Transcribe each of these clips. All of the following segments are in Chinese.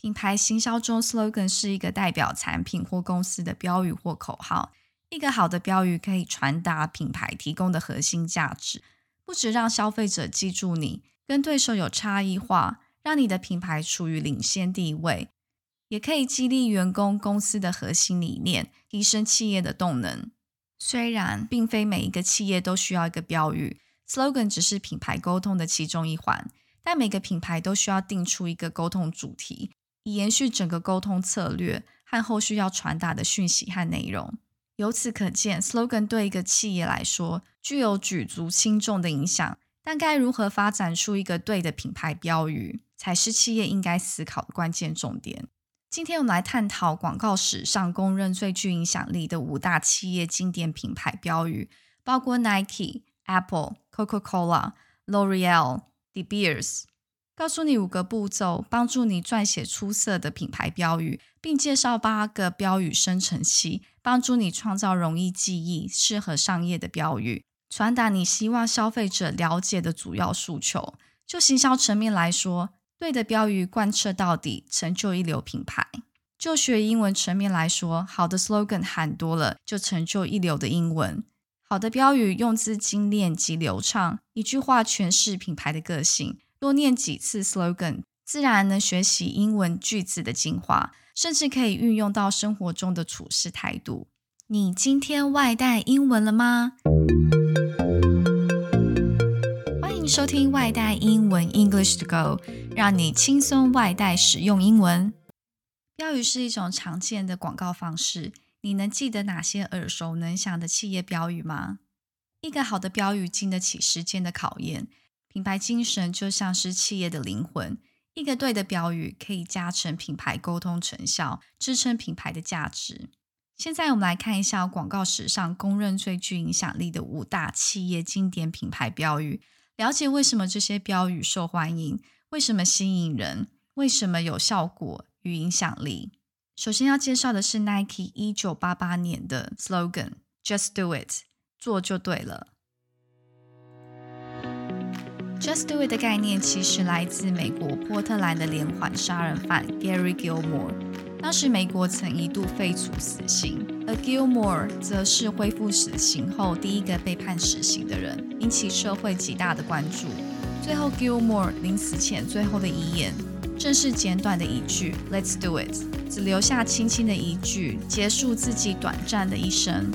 品牌行销中，slogan 是一个代表产品或公司的标语或口号。一个好的标语可以传达品牌提供的核心价值，不止让消费者记住你，跟对手有差异化，让你的品牌处于领先地位，也可以激励员工公司的核心理念，提升企业的动能。虽然并非每一个企业都需要一个标语，slogan 只是品牌沟通的其中一环，但每个品牌都需要定出一个沟通主题，以延续整个沟通策略和后续要传达的讯息和内容。由此可见，slogan 对一个企业来说具有举足轻重的影响。但该如何发展出一个对的品牌标语，才是企业应该思考的关键重点。今天我们来探讨广告史上公认最具影响力的五大企业经典品牌标语，包括 Nike、Apple、Coca-Cola、L'Oreal、De Beers。告诉你五个步骤，帮助你撰写出色的品牌标语，并介绍八个标语生成器，帮助你创造容易记忆、适合商业的标语，传达你希望消费者了解的主要诉求。就行销层面来说，对的标语贯彻到底，成就一流品牌。就学英文层面来说，好的 slogan 喊多了，就成就一流的英文。好的标语用字精炼及流畅，一句话诠释品牌的个性。多念几次 slogan，自然能学习英文句子的精华，甚至可以运用到生活中的处事态度。你今天外带英文了吗？欢迎收听外带英文 English to Go，让你轻松外带使用英文。标语是一种常见的广告方式，你能记得哪些耳熟能详的企业标语吗？一个好的标语经得起时间的考验。品牌精神就像是企业的灵魂，一个对的标语可以加成品牌沟通成效，支撑品牌的价值。现在我们来看一下广告史上公认最具影响力的五大企业经典品牌标语，了解为什么这些标语受欢迎，为什么吸引人，为什么有效果与影响力。首先要介绍的是 Nike 一九八八年的 slogan：Just Do It，做就对了。Just Do It 的概念其实来自美国波特兰的连环杀人犯 Gary Gilmore。当时美国曾一度废除死刑，而 Gilmore 则是恢复死刑后第一个被判死刑的人，引起社会极大的关注。最后，Gilmore 临死前最后的遗言正是简短的一句 “Let's Do It”，只留下轻轻的一句，结束自己短暂的一生。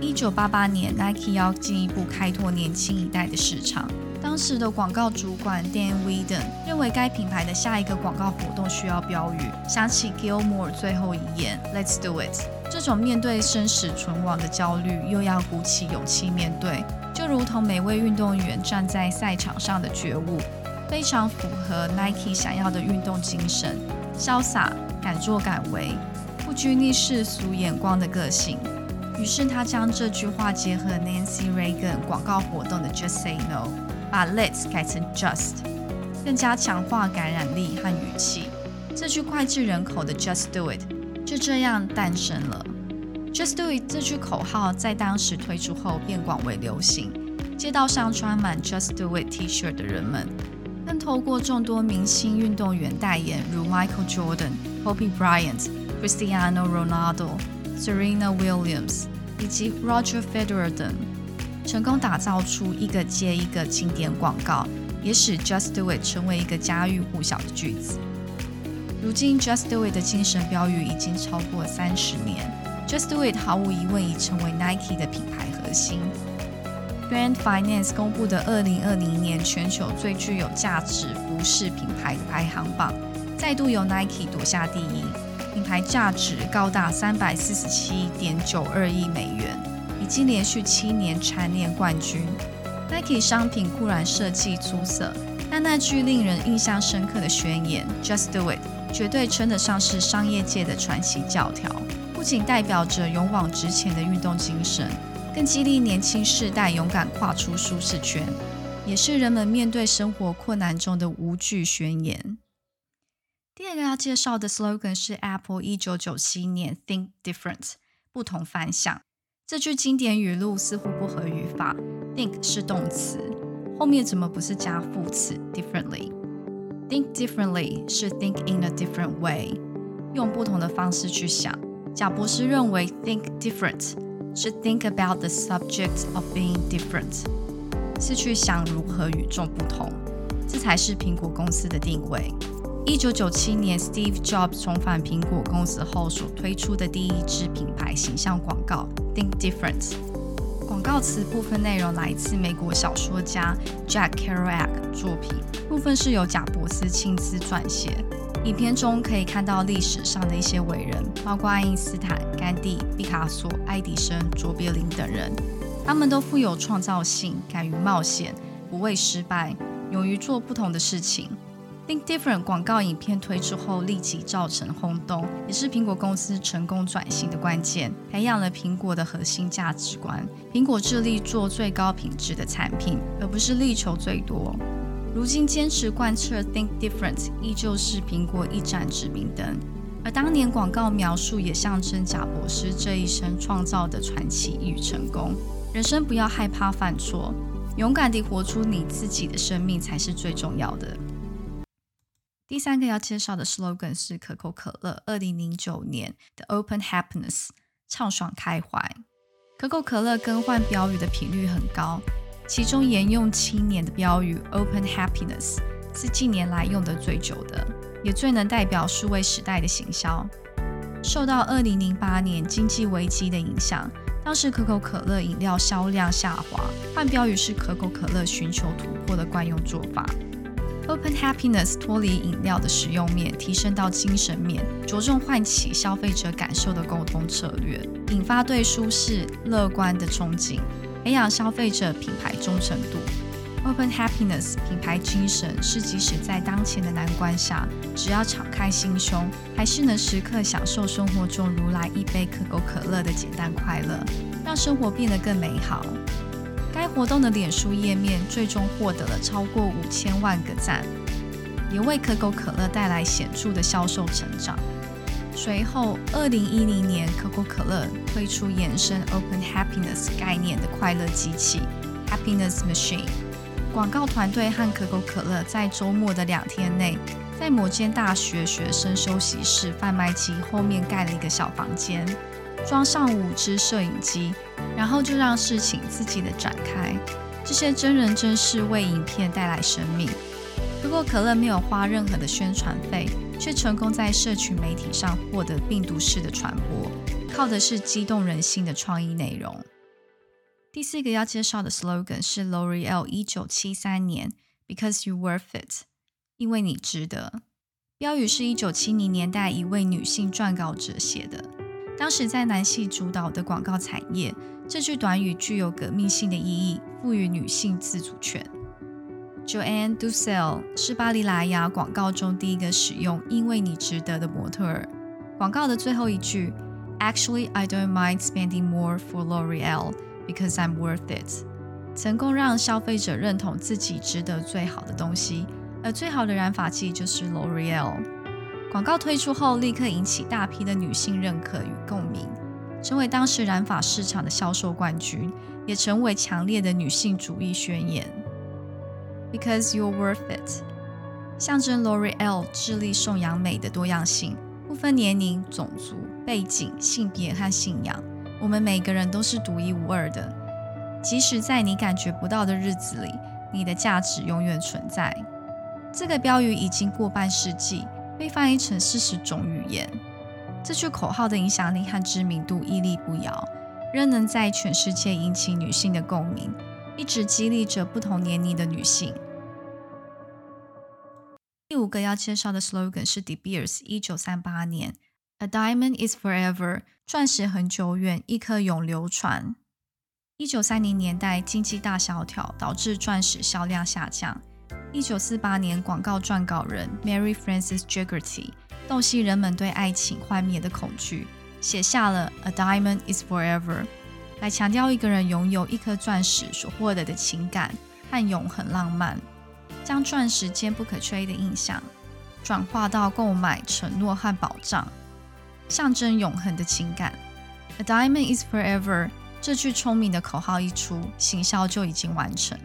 一九八八年，Nike 要进一步开拓年轻一代的市场。当时的广告主管 Dan Whedon 认为该品牌的下一个广告活动需要标语，想起 Gilmore 最后一言 “Let's do it”。这种面对生死存亡的焦虑，又要鼓起勇气面对，就如同每位运动员站在赛场上的觉悟，非常符合 Nike 想要的运动精神：潇洒、敢作敢为、不拘泥世俗眼光的个性。于是他将这句话结合 Nancy Reagan 广告活动的 “Just Say No”。把 Let's 改成 Just，更加强化感染力和语气。这句脍炙人口的 Just Do It 就这样诞生了。Just Do It 这句口号在当时推出后便广为流行，街道上穿满 Just Do It T-shirt 的人们，更透过众多明星运动员代言，如 Michael Jordan、Kobe Bryant、Cristiano Ronaldo、Serena Williams 以及 Roger Federer 等。成功打造出一个接一个经典广告，也使 Just Do It 成为一个家喻户晓的句子。如今，Just Do It 的精神标语已经超过三十年。Just Do It 毫无疑问已成为 Nike 的品牌核心。Brand Finance 公布的二零二零年全球最具有价值服饰品牌的排行榜，再度由 Nike 夺下第一，牌价值高达三百四十七点九二亿美元。已经连续七年蝉联冠军。Nike 商品固然设计出色，但那句令人印象深刻的宣言 “Just Do It” 绝对称得上是商业界的传奇教条。不仅代表着勇往直前的运动精神，更激励年轻世代勇敢跨出舒适圈，也是人们面对生活困难中的无惧宣言。第二个要介绍的 slogan 是 Apple 一九九七年 “Think Different”，不同凡响。这句经典语录似乎不合语法，think 是动词，后面怎么不是加副词 differently？think differently 是 think in a different way，用不同的方式去想。贾博士认为 think different 是 think about the subject of being different，是去想如何与众不同。这才是苹果公司的定位。一九九七年，Steve Jobs 重返苹果公司后所推出的第一支品牌形象广告 “Think Different”。广告词部分内容来自美国小说家 Jack Kerouac 作品，部分是由贾伯斯亲自撰写。影片中可以看到历史上的一些伟人，包括爱因斯坦、甘地、毕卡索、爱迪生、卓别林等人，他们都富有创造性，敢于冒险，不畏失败，勇于做不同的事情。Think Different 广告影片推出后立即造成轰动，也是苹果公司成功转型的关键，培养了苹果的核心价值观。苹果致力做最高品质的产品，而不是力求最多。如今坚持贯彻 Think Different，依旧是苹果一盏指明灯。而当年广告描述也象征贾博士这一生创造的传奇与成功。人生不要害怕犯错，勇敢地活出你自己的生命才是最重要的。第三个要介绍的 slogan 是可口可乐二零零九年的 Open Happiness，畅爽开怀。可口可乐更换标语的频率很高，其中沿用七年的标语 Open Happiness 是近年来用的最久的，也最能代表数位时代的行销。受到二零零八年经济危机的影响，当时可口可乐饮料销量下滑，换标语是可口可乐寻求突破的惯用做法。Open Happiness 脱离饮料的实用面，提升到精神面，着重唤起消费者感受的沟通策略，引发对舒适、乐观的憧憬，培养消费者品牌忠诚度。Open Happiness 品牌精神是，即使在当前的难关下，只要敞开心胸，还是能时刻享受生活中如来一杯可口可乐的简单快乐，让生活变得更美好。该活动的脸书页面最终获得了超过五千万个赞，也为可口可乐带来显著的销售成长。随后，二零一零年，可口可乐推出延伸 Open Happiness 概念的快乐机器 Happiness Machine。广告团队和可口可乐在周末的两天内，在某间大学学生休息室贩卖机后面盖了一个小房间。装上五支摄影机，然后就让事情自己的展开。这些真人真事为影片带来生命。如果可乐没有花任何的宣传费，却成功在社群媒体上获得病毒式的传播，靠的是激动人心的创意内容。第四个要介绍的 slogan 是 L'Oreal 一九七三年 Because you worth it，因为你值得。标语是一九七零年代一位女性撰稿者写的。当时在男系主导的广告产业，这句短语具有革命性的意义，赋予女性自主权。Joanne Dussel 是巴黎莱雅广告中第一个使用“因为你值得”的模特儿。广告的最后一句：“Actually, I don't mind spending more for L'Oreal because I'm worth it。”成功让消费者认同自己值得最好的东西，而最好的染发剂就是 L'Oreal。广告推出后，立刻引起大批的女性认可与共鸣，成为当时染发市场的销售冠军，也成为强烈的女性主义宣言。Because you're worth it，象征 L'Oreal 致力颂扬美的多样性，不分年龄、种族、背景、性别和信仰，我们每个人都是独一无二的。即使在你感觉不到的日子里，你的价值永远存在。这个标语已经过半世纪。被翻译成四十种语言，这句口号的影响力和知名度屹立不摇，仍能在全世界引起女性的共鸣，一直激励着不同年龄的女性。第五个要介绍的 slogan 是 De Beers 一九三八年，A diamond is forever，钻石很久远，一颗永流传。一九三零年代经济大萧条导致钻石销量下降。一九四八年，广告撰稿人 Mary Frances j a g g e r t y 洞悉人们对爱情幻灭的恐惧，写下了 "A diamond is forever"，来强调一个人拥有一颗钻石所获得的情感和永恒浪漫，将钻石坚不可摧的印象转化到购买承诺和保障，象征永恒的情感。"A diamond is forever" 这句聪明的口号一出，行销就已经完成。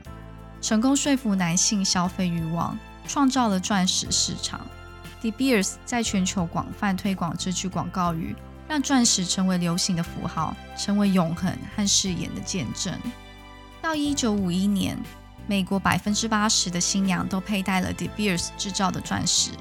成功说服男性消费欲望，创造了钻石市场。De Beers 在全球广泛推广这句广告语，让钻石成为流行的符号，成为永恒和誓言的见证。到一九五一年，美国百分之八十的新娘都佩戴了 De Beers 制造的钻石。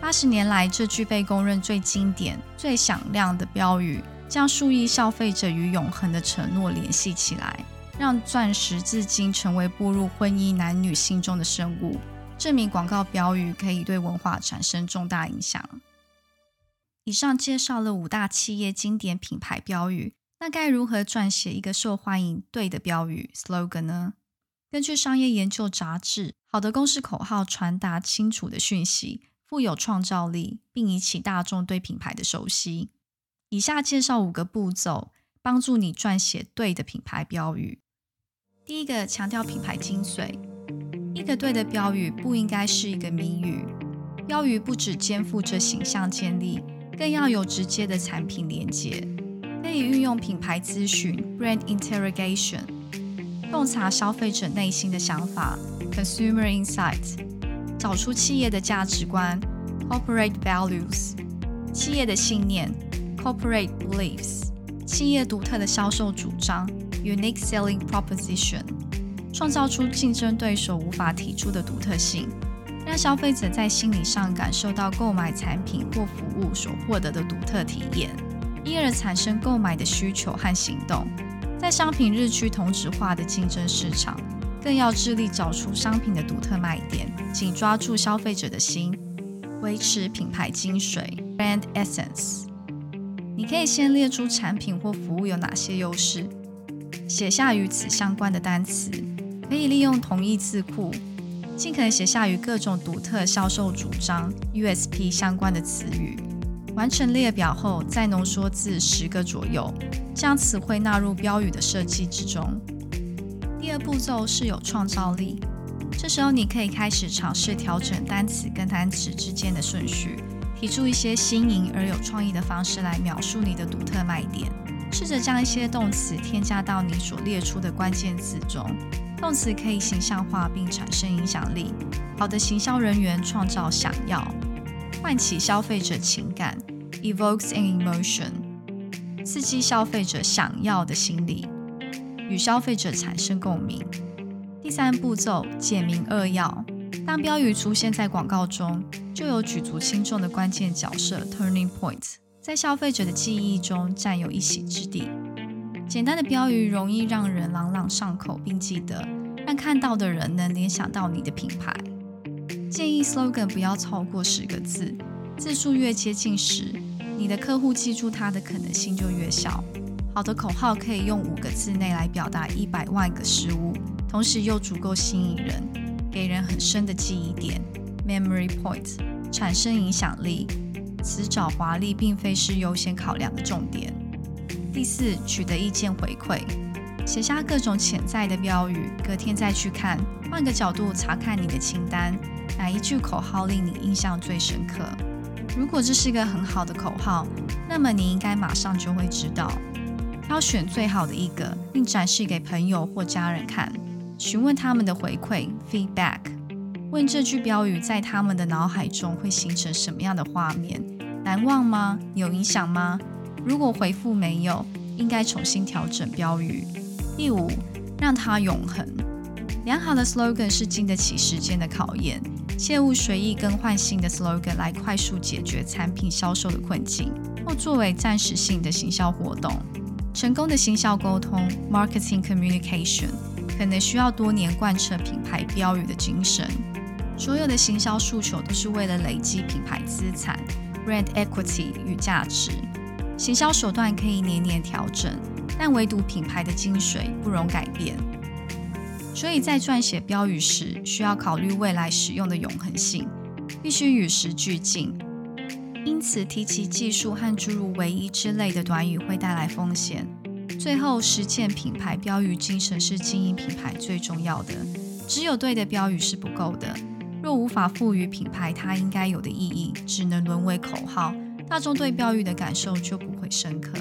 八十年来，这句被公认最经典、最响亮的标语，将数亿消费者与永恒的承诺联系起来，让钻石至今成为步入婚姻男女心中的生物。证明广告标语可以对文化产生重大影响。以上介绍了五大企业经典品牌标语，那该如何撰写一个受欢迎、对的标语 （slogan） 呢？根据商业研究杂志，好的公式口号传达清楚的讯息，富有创造力，并引起大众对品牌的熟悉。以下介绍五个步骤，帮助你撰写对的品牌标语。第一个，强调品牌精髓。一个对的标语不应该是一个谜语。标语不只肩负着形象建立，更要有直接的产品连接。可以运用品牌咨询 （brand interrogation），洞察消费者内心的想法 （consumer insight），找出企业的价值观 （corporate values），企业的信念 （corporate beliefs），企业独特的销售主张 （unique selling proposition）。创造出竞争对手无法提出的独特性，让消费者在心理上感受到购买产品或服务所获得的独特体验，因而产生购买的需求和行动。在商品日趋同质化的竞争市场，更要致力找出商品的独特卖点，紧抓住消费者的心，维持品牌精髓 （brand essence）。你可以先列出产品或服务有哪些优势，写下与此相关的单词。可以利用同义字库，尽可能写下与各种独特销售主张 （USP） 相关的词语。完成列表后，再浓缩至十个左右，将词汇纳入标语的设计之中。第二步骤是有创造力，这时候你可以开始尝试调整单词跟单词之间的顺序，提出一些新颖而有创意的方式来描述你的独特卖点。试着将一些动词添加到你所列出的关键字中。动词可以形象化并产生影响力。好的行销人员创造想要，唤起消费者情感，evokes an emotion，刺激消费者想要的心理，与消费者产生共鸣。第三步骤，简明扼要。当标语出现在广告中，就有举足轻重的关键角色 （turning point） 在消费者的记忆中占有一席之地。简单的标语容易让人朗朗上口，并记得，让看到的人能联想到你的品牌。建议 slogan 不要超过十个字，字数越接近十，你的客户记住它的可能性就越小。好的口号可以用五个字内来表达一百万个事物，同时又足够吸引人，给人很深的记忆点 （memory point），产生影响力。词藻华丽并非是优先考量的重点。第四，取得意见回馈，写下各种潜在的标语，隔天再去看，换个角度查看你的清单，哪一句口号令你印象最深刻？如果这是一个很好的口号，那么你应该马上就会知道，挑选最好的一个，并展示给朋友或家人看，询问他们的回馈 （feedback），问这句标语在他们的脑海中会形成什么样的画面？难忘吗？有影响吗？如果回复没有，应该重新调整标语。第五，让它永恒。良好的 slogan 是经得起时间的考验，切勿随意更换新的 slogan 来快速解决产品销售的困境，或作为暂时性的行销活动。成功的行销沟通 （marketing communication） 可能需要多年贯彻品牌标语的精神。所有的行销诉求都是为了累积品牌资产 （brand equity） 与价值。行销手段可以年年调整，但唯独品牌的精髓不容改变。所以在撰写标语时，需要考虑未来使用的永恒性，必须与时俱进。因此，提及技术和诸如“唯一”之类的短语会带来风险。最后，实践品牌标语精神是经营品牌最重要的。只有对的标语是不够的，若无法赋予品牌它应该有的意义，只能沦为口号。大众对标语的感受就不会深刻。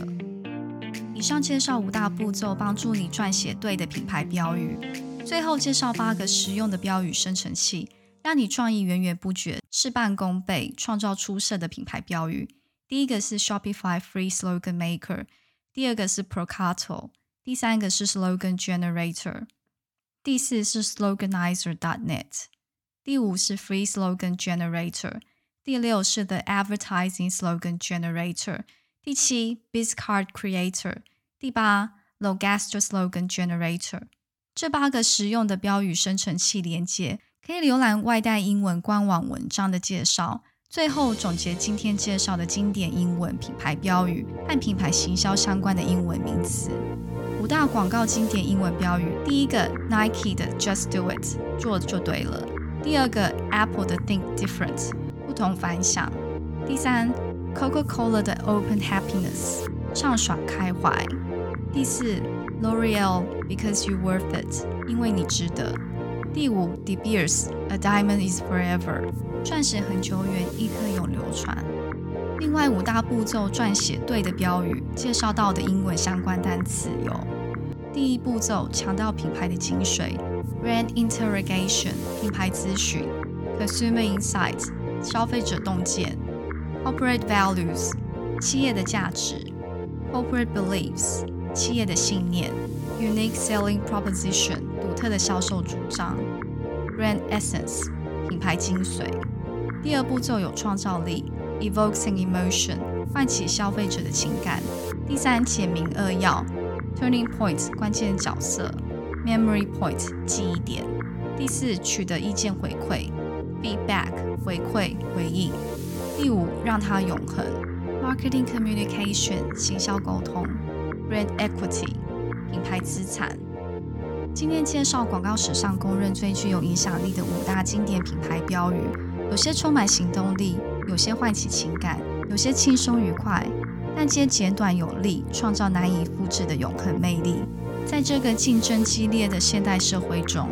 以上介绍五大步骤，帮助你撰写对的品牌标语。最后介绍八个实用的标语生成器，让你创意源源不绝，事半功倍，创造出色的品牌标语。第一个是 Shopify Free Slogan Maker，第二个是 Procato，第三个是 Slogan Generator，第四是 Sloganizer.net，第五是 Free Slogan Generator，第六是 The Advertising Slogan Generator，第七 BizCard Creator，第八 Logaster Slogan Generator。这八个实用的标语生成器连接，可以浏览外带英文官网文章的介绍。最后总结今天介绍的经典英文品牌标语和品牌行销相关的英文名词。五大广告经典英文标语：第一个 Nike 的 Just Do It，做就对了；第二个 Apple 的 Think Different，不同凡响；第三 Coca-Cola 的 Open Happiness，畅爽开怀；第四 L'Oreal Because You Worth It，因为你值得。第五，De Beers，A Diamond Is Forever，钻石很久远，一颗永流传。另外五大步骤撰写对的标语，介绍到的英文相关单词有：第一步骤强调品牌的精髓，Brand Interrogation，品牌咨询；Consumer Insight，消费者洞见；Corporate Values，企业的价值；Corporate Beliefs。企业的信念，unique selling proposition，独特的销售主张，brand essence，品牌精髓。第二步骤有创造力，evokes an emotion，唤起消费者的情感。第三，简明扼要，turning points 关键角色，memory point，记忆点。第四，取得意见回馈，feedback，回馈回应。第五，让它永恒，marketing communication，行销沟通。Brand equity，品牌资产。今天介绍广告史上公认最具有影响力的五大经典品牌标语，有些充满行动力，有些唤起情感，有些轻松愉快，但皆简短有力，创造难以复制的永恒魅力。在这个竞争激烈的现代社会中，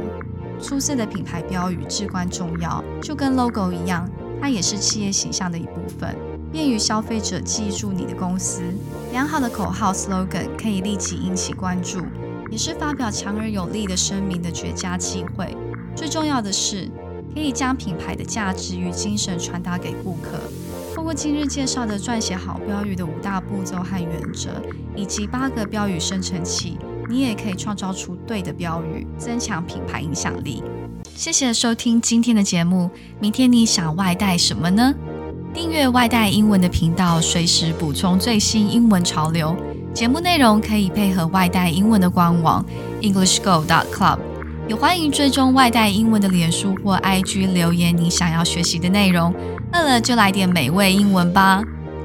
出色的品牌标语至关重要，就跟 logo 一样，它也是企业形象的一部分。便于消费者记住你的公司。良好的口号 （slogan） 可以立即引起关注，也是发表强而有力的声明的绝佳机会。最重要的是，可以将品牌的价值与精神传达给顾客。通过今日介绍的撰写好标语的五大步骤和原则，以及八个标语生成器，你也可以创造出对的标语，增强品牌影响力。谢谢收听今天的节目。明天你想外带什么呢？订阅外带英文的频道，随时补充最新英文潮流。节目内容可以配合外带英文的官网 EnglishGo.Club，也欢迎追踪外带英文的脸书或 IG 留言你想要学习的内容。饿了就来点美味英文吧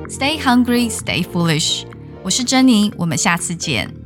！Stay hungry, stay foolish。我是珍妮，我们下次见。